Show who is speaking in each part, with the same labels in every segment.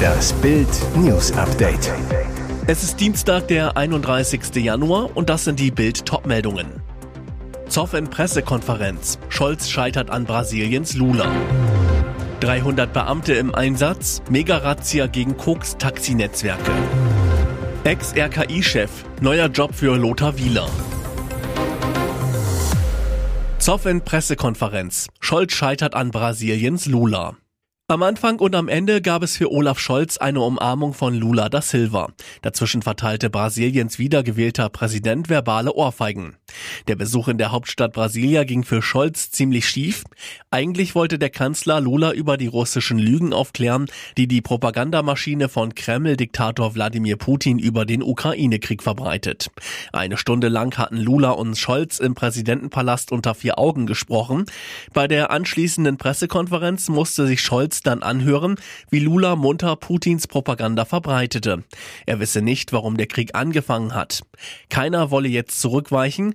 Speaker 1: Das Bild News Update.
Speaker 2: Es ist Dienstag, der 31. Januar und das sind die Bild Topmeldungen. Zoff in Pressekonferenz. Scholz scheitert an Brasiliens Lula. 300 Beamte im Einsatz. Mega-Razzia gegen Koks-Taxinetzwerke. Ex-RKI-Chef. Neuer Job für Lothar Wieler. Zoff in Pressekonferenz. Scholz scheitert an Brasiliens Lula. Am Anfang und am Ende gab es für Olaf Scholz eine Umarmung von Lula da Silva. Dazwischen verteilte Brasiliens wiedergewählter Präsident verbale Ohrfeigen. Der Besuch in der Hauptstadt Brasilia ging für Scholz ziemlich schief. Eigentlich wollte der Kanzler Lula über die russischen Lügen aufklären, die die Propagandamaschine von Kreml-Diktator Wladimir Putin über den Ukraine-Krieg verbreitet. Eine Stunde lang hatten Lula und Scholz im Präsidentenpalast unter vier Augen gesprochen. Bei der anschließenden Pressekonferenz musste sich Scholz dann anhören, wie Lula munter Putins Propaganda verbreitete. Er wisse nicht, warum der Krieg angefangen hat. Keiner wolle jetzt zurückweichen.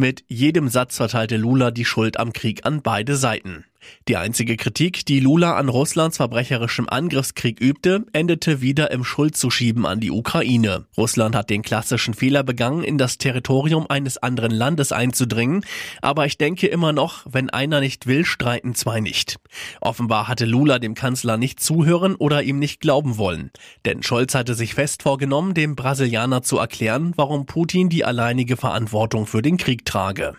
Speaker 2: Mit jedem Satz verteilte Lula die Schuld am Krieg an beide Seiten. Die einzige Kritik, die Lula an Russlands verbrecherischem Angriffskrieg übte, endete wieder im Schuldzuschieben an die Ukraine. Russland hat den klassischen Fehler begangen, in das Territorium eines anderen Landes einzudringen, aber ich denke immer noch, wenn einer nicht will, streiten zwei nicht. Offenbar hatte Lula dem Kanzler nicht zuhören oder ihm nicht glauben wollen, denn Scholz hatte sich fest vorgenommen, dem Brasilianer zu erklären, warum Putin die alleinige Verantwortung für den Krieg trage.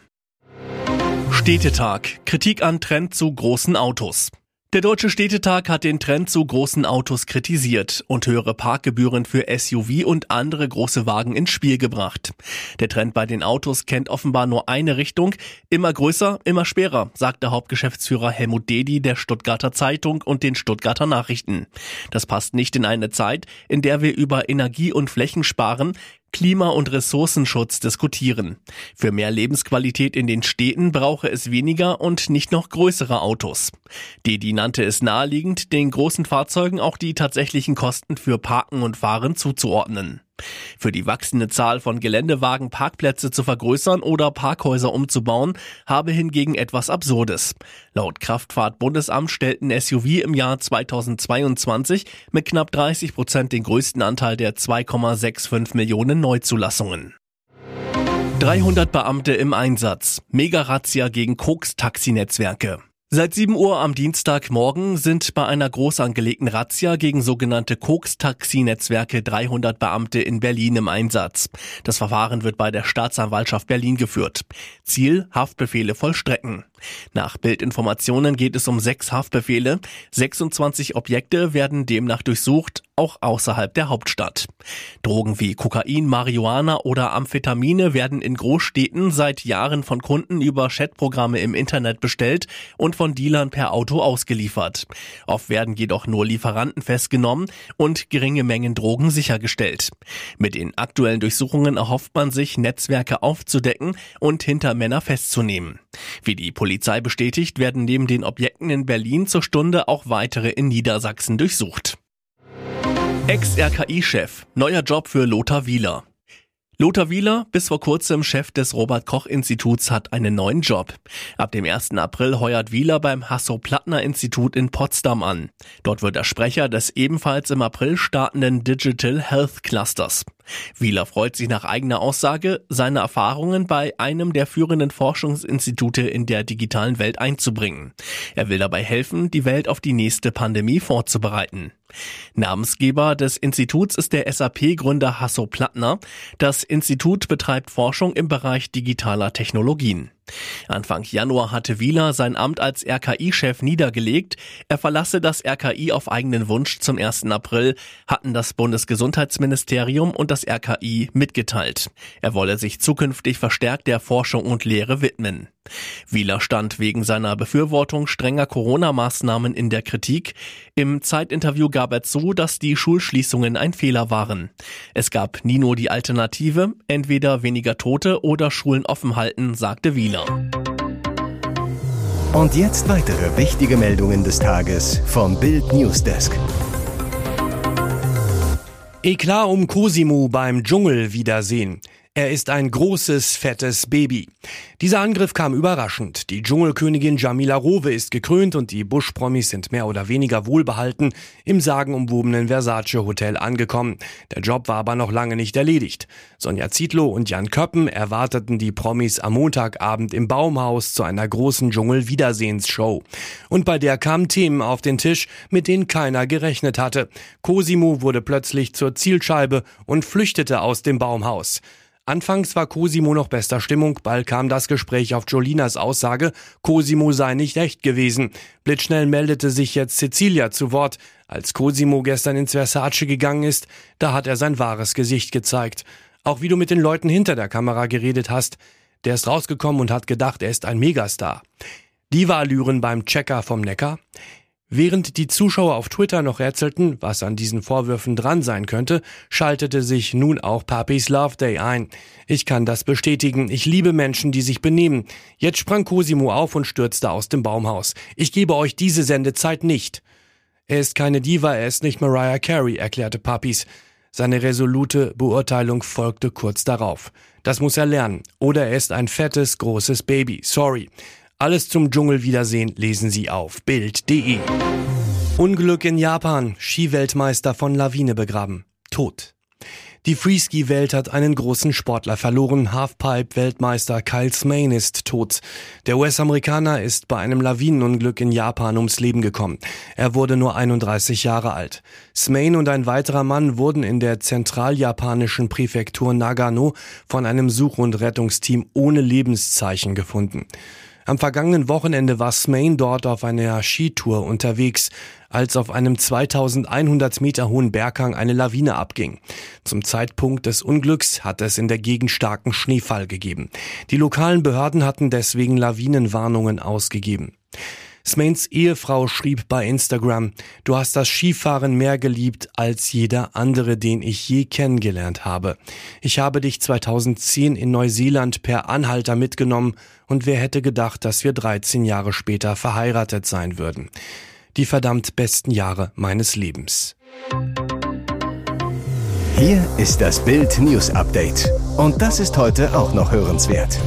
Speaker 2: Städtetag. Kritik an Trend zu großen Autos. Der Deutsche Städtetag hat den Trend zu großen Autos kritisiert und höhere Parkgebühren für SUV und andere große Wagen ins Spiel gebracht. Der Trend bei den Autos kennt offenbar nur eine Richtung, immer größer, immer schwerer, sagte Hauptgeschäftsführer Helmut Dedi der Stuttgarter Zeitung und den Stuttgarter Nachrichten. Das passt nicht in eine Zeit, in der wir über Energie- und Flächensparen, Klima- und Ressourcenschutz diskutieren. Für mehr Lebensqualität in den Städten brauche es weniger und nicht noch größere Autos. Dedi nannte es naheliegend, den großen Fahrzeugen auch die tatsächlichen Kosten für Parken und Fahren zuzuordnen. Für die wachsende Zahl von Geländewagen Parkplätze zu vergrößern oder Parkhäuser umzubauen, habe hingegen etwas Absurdes. Laut Kraftfahrtbundesamt stellten SUV im Jahr 2022 mit knapp 30 Prozent den größten Anteil der 2,65 Millionen Neuzulassungen. 300 Beamte im Einsatz. Mega-Razzia gegen Koks-Taxinetzwerke. Seit 7 Uhr am Dienstagmorgen sind bei einer groß angelegten Razzia gegen sogenannte Koks-Taxi-Netzwerke 300 Beamte in Berlin im Einsatz. Das Verfahren wird bei der Staatsanwaltschaft Berlin geführt. Ziel Haftbefehle vollstrecken. Nach Bildinformationen geht es um sechs Haftbefehle. 26 Objekte werden demnach durchsucht, auch außerhalb der Hauptstadt. Drogen wie Kokain, Marihuana oder Amphetamine werden in Großstädten seit Jahren von Kunden über Chatprogramme im Internet bestellt und von Dealern per Auto ausgeliefert. Oft werden jedoch nur Lieferanten festgenommen und geringe Mengen Drogen sichergestellt. Mit den aktuellen Durchsuchungen erhofft man sich, Netzwerke aufzudecken und Hintermänner festzunehmen. Wie die Polizei bestätigt, werden neben den Objekten in Berlin zur Stunde auch weitere in Niedersachsen durchsucht. Ex-RKI-Chef, neuer Job für Lothar Wieler. Lothar Wieler, bis vor kurzem Chef des Robert-Koch-Instituts, hat einen neuen Job. Ab dem 1. April heuert Wieler beim Hasso-Plattner-Institut in Potsdam an. Dort wird er Sprecher des ebenfalls im April startenden Digital Health Clusters. Wieler freut sich nach eigener Aussage, seine Erfahrungen bei einem der führenden Forschungsinstitute in der digitalen Welt einzubringen. Er will dabei helfen, die Welt auf die nächste Pandemie vorzubereiten. Namensgeber des Instituts ist der SAP-Gründer Hasso Plattner. Das Institut betreibt Forschung im Bereich digitaler Technologien. Anfang Januar hatte Wieler sein Amt als RKI-Chef niedergelegt. Er verlasse das RKI auf eigenen Wunsch zum 1. April, hatten das Bundesgesundheitsministerium und das RKI mitgeteilt. Er wolle sich zukünftig verstärkt der Forschung und Lehre widmen. Wieler stand wegen seiner Befürwortung strenger Corona-Maßnahmen in der Kritik. Im Zeitinterview gab er zu, dass die Schulschließungen ein Fehler waren. Es gab nie nur die Alternative, entweder weniger Tote oder Schulen offen halten, sagte Wieler.
Speaker 1: Und jetzt weitere wichtige Meldungen des Tages vom Bild Newsdesk.
Speaker 3: Eklat um Cosimo beim Dschungelwiedersehen. Er ist ein großes, fettes Baby. Dieser Angriff kam überraschend. Die Dschungelkönigin Jamila Rowe ist gekrönt und die Bush-Promis sind mehr oder weniger wohlbehalten im sagenumwobenen Versace Hotel angekommen. Der Job war aber noch lange nicht erledigt. Sonja Zietlow und Jan Köppen erwarteten die Promis am Montagabend im Baumhaus zu einer großen Dschungel-Wiedersehensshow. Und bei der kamen Themen auf den Tisch, mit denen keiner gerechnet hatte. Cosimo wurde plötzlich zur Zielscheibe und flüchtete aus dem Baumhaus. Anfangs war Cosimo noch bester Stimmung, bald kam das Gespräch auf Jolinas Aussage, Cosimo sei nicht echt gewesen. Blitzschnell meldete sich jetzt Cecilia zu Wort. Als Cosimo gestern ins Versace gegangen ist, da hat er sein wahres Gesicht gezeigt. Auch wie du mit den Leuten hinter der Kamera geredet hast. Der ist rausgekommen und hat gedacht, er ist ein Megastar. Diva-Allüren beim Checker vom Neckar. Während die Zuschauer auf Twitter noch rätselten, was an diesen Vorwürfen dran sein könnte, schaltete sich nun auch Papis Love Day ein. Ich kann das bestätigen. Ich liebe Menschen, die sich benehmen. Jetzt sprang Cosimo auf und stürzte aus dem Baumhaus. Ich gebe euch diese Sendezeit nicht. Er ist keine Diva, er ist nicht Mariah Carey, erklärte Papis. Seine resolute Beurteilung folgte kurz darauf. Das muss er lernen. Oder er ist ein fettes, großes Baby. Sorry. Alles zum Dschungelwiedersehen lesen Sie auf Bild.de. Unglück in Japan. Skiweltmeister von Lawine begraben. Tot. Die Freeski-Welt hat einen großen Sportler verloren. Halfpipe-Weltmeister Kyle Smain ist tot. Der US-Amerikaner ist bei einem Lawinenunglück in Japan ums Leben gekommen. Er wurde nur 31 Jahre alt. Smain und ein weiterer Mann wurden in der zentraljapanischen Präfektur Nagano von einem Such- und Rettungsteam ohne Lebenszeichen gefunden. Am vergangenen Wochenende war Smain dort auf einer Skitour unterwegs, als auf einem 2100 Meter hohen Berghang eine Lawine abging. Zum Zeitpunkt des Unglücks hat es in der Gegend starken Schneefall gegeben. Die lokalen Behörden hatten deswegen Lawinenwarnungen ausgegeben. Smains Ehefrau schrieb bei Instagram, du hast das Skifahren mehr geliebt als jeder andere, den ich je kennengelernt habe. Ich habe dich 2010 in Neuseeland per Anhalter mitgenommen und wer hätte gedacht, dass wir 13 Jahre später verheiratet sein würden. Die verdammt besten Jahre meines Lebens.
Speaker 1: Hier ist das Bild News Update. Und das ist heute auch noch hörenswert.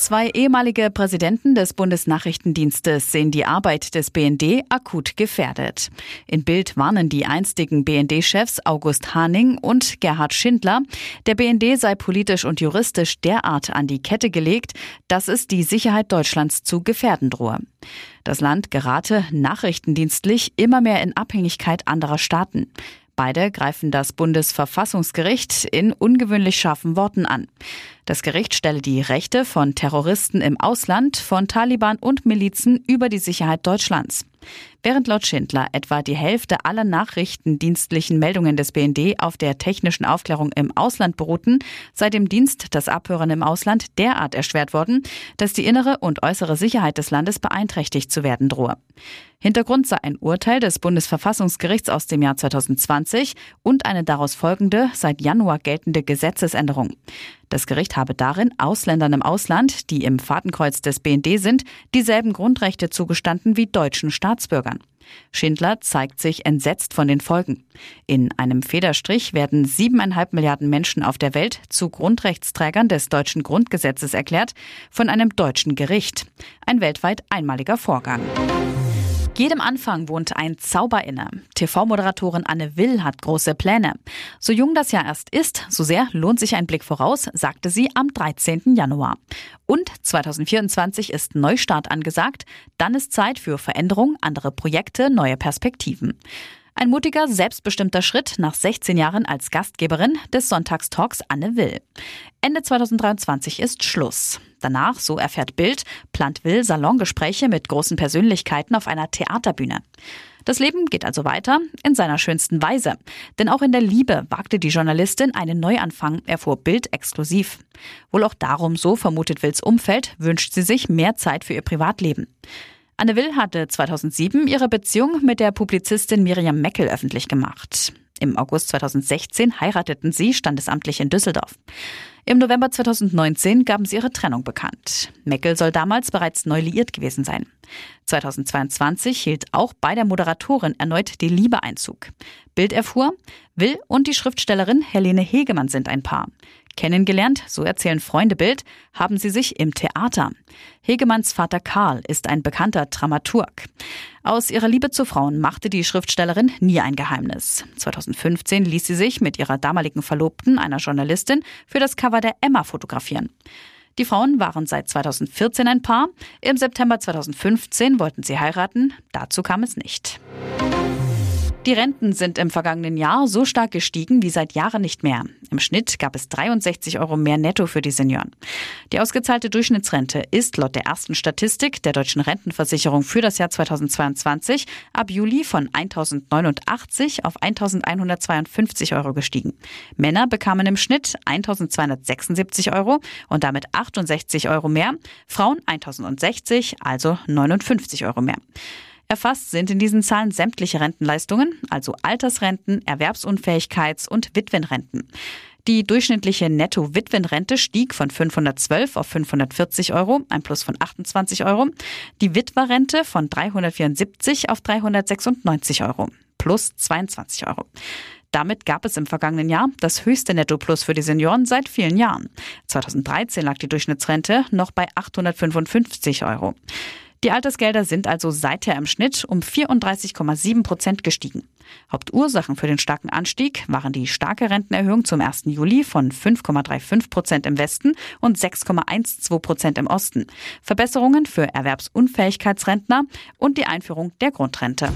Speaker 4: Zwei ehemalige Präsidenten des Bundesnachrichtendienstes sehen die Arbeit des BND akut gefährdet. In Bild warnen die einstigen BND-Chefs August Haning und Gerhard Schindler, der BND sei politisch und juristisch derart an die Kette gelegt, dass es die Sicherheit Deutschlands zu gefährden drohe. Das Land gerate nachrichtendienstlich immer mehr in Abhängigkeit anderer Staaten. Beide greifen das Bundesverfassungsgericht in ungewöhnlich scharfen Worten an. Das Gericht stelle die Rechte von Terroristen im Ausland, von Taliban und Milizen über die Sicherheit Deutschlands. Während laut Schindler etwa die Hälfte aller nachrichtendienstlichen Meldungen des BND auf der technischen Aufklärung im Ausland beruhten, sei dem Dienst das Abhören im Ausland derart erschwert worden, dass die innere und äußere Sicherheit des Landes beeinträchtigt zu werden drohe. Hintergrund sei ein Urteil des Bundesverfassungsgerichts aus dem Jahr 2020 und eine daraus folgende, seit Januar geltende Gesetzesänderung. Das Gericht habe darin Ausländern im Ausland, die im Fadenkreuz des BND sind, dieselben Grundrechte zugestanden wie deutschen Staatsbürgern. Schindler zeigt sich entsetzt von den Folgen. In einem Federstrich werden siebeneinhalb Milliarden Menschen auf der Welt zu Grundrechtsträgern des deutschen Grundgesetzes erklärt von einem deutschen Gericht. Ein weltweit einmaliger Vorgang. Jedem Anfang wohnt ein Zauber inne. TV-Moderatorin Anne Will hat große Pläne. So jung das Jahr erst ist, so sehr lohnt sich ein Blick voraus, sagte sie am 13. Januar. Und 2024 ist Neustart angesagt. Dann ist Zeit für Veränderung, andere Projekte, neue Perspektiven. Ein mutiger, selbstbestimmter Schritt nach 16 Jahren als Gastgeberin des Sonntagstalks Anne Will. Ende 2023 ist Schluss. Danach, so erfährt Bild, plant Will Salongespräche mit großen Persönlichkeiten auf einer Theaterbühne. Das Leben geht also weiter in seiner schönsten Weise. Denn auch in der Liebe wagte die Journalistin einen Neuanfang, erfuhr Bild exklusiv. Wohl auch darum, so vermutet Wills Umfeld, wünscht sie sich mehr Zeit für ihr Privatleben. Anne Will hatte 2007 ihre Beziehung mit der Publizistin Miriam Meckel öffentlich gemacht. Im August 2016 heirateten sie standesamtlich in Düsseldorf. Im November 2019 gaben sie ihre Trennung bekannt. Meckel soll damals bereits neu liiert gewesen sein. 2022 hielt auch bei der Moderatorin erneut die Liebe Einzug. Bild erfuhr, Will und die Schriftstellerin Helene Hegemann sind ein Paar. Kennengelernt, so erzählen Freunde Bild, haben sie sich im Theater. Hegemanns Vater Karl ist ein bekannter Dramaturg. Aus ihrer Liebe zu Frauen machte die Schriftstellerin nie ein Geheimnis. 2015 ließ sie sich mit ihrer damaligen Verlobten, einer Journalistin, für das Cover der Emma fotografieren. Die Frauen waren seit 2014 ein Paar. Im September 2015 wollten sie heiraten. Dazu kam es nicht. Die Renten sind im vergangenen Jahr so stark gestiegen wie seit Jahren nicht mehr. Im Schnitt gab es 63 Euro mehr netto für die Senioren. Die ausgezahlte Durchschnittsrente ist laut der ersten Statistik der deutschen Rentenversicherung für das Jahr 2022 ab Juli von 1089 auf 1152 Euro gestiegen. Männer bekamen im Schnitt 1276 Euro und damit 68 Euro mehr, Frauen 1060, also 59 Euro mehr. Erfasst sind in diesen Zahlen sämtliche Rentenleistungen, also Altersrenten, Erwerbsunfähigkeits- und Witwenrenten. Die durchschnittliche Netto-Witwenrente stieg von 512 auf 540 Euro, ein Plus von 28 Euro. Die Witwerrente von 374 auf 396 Euro, plus 22 Euro. Damit gab es im vergangenen Jahr das höchste Netto-Plus für die Senioren seit vielen Jahren. 2013 lag die Durchschnittsrente noch bei 855 Euro. Die Altersgelder sind also seither im Schnitt um 34,7 Prozent gestiegen. Hauptursachen für den starken Anstieg waren die starke Rentenerhöhung zum 1. Juli von 5,35 Prozent im Westen und 6,12 Prozent im Osten, Verbesserungen für Erwerbsunfähigkeitsrentner und die Einführung der Grundrente.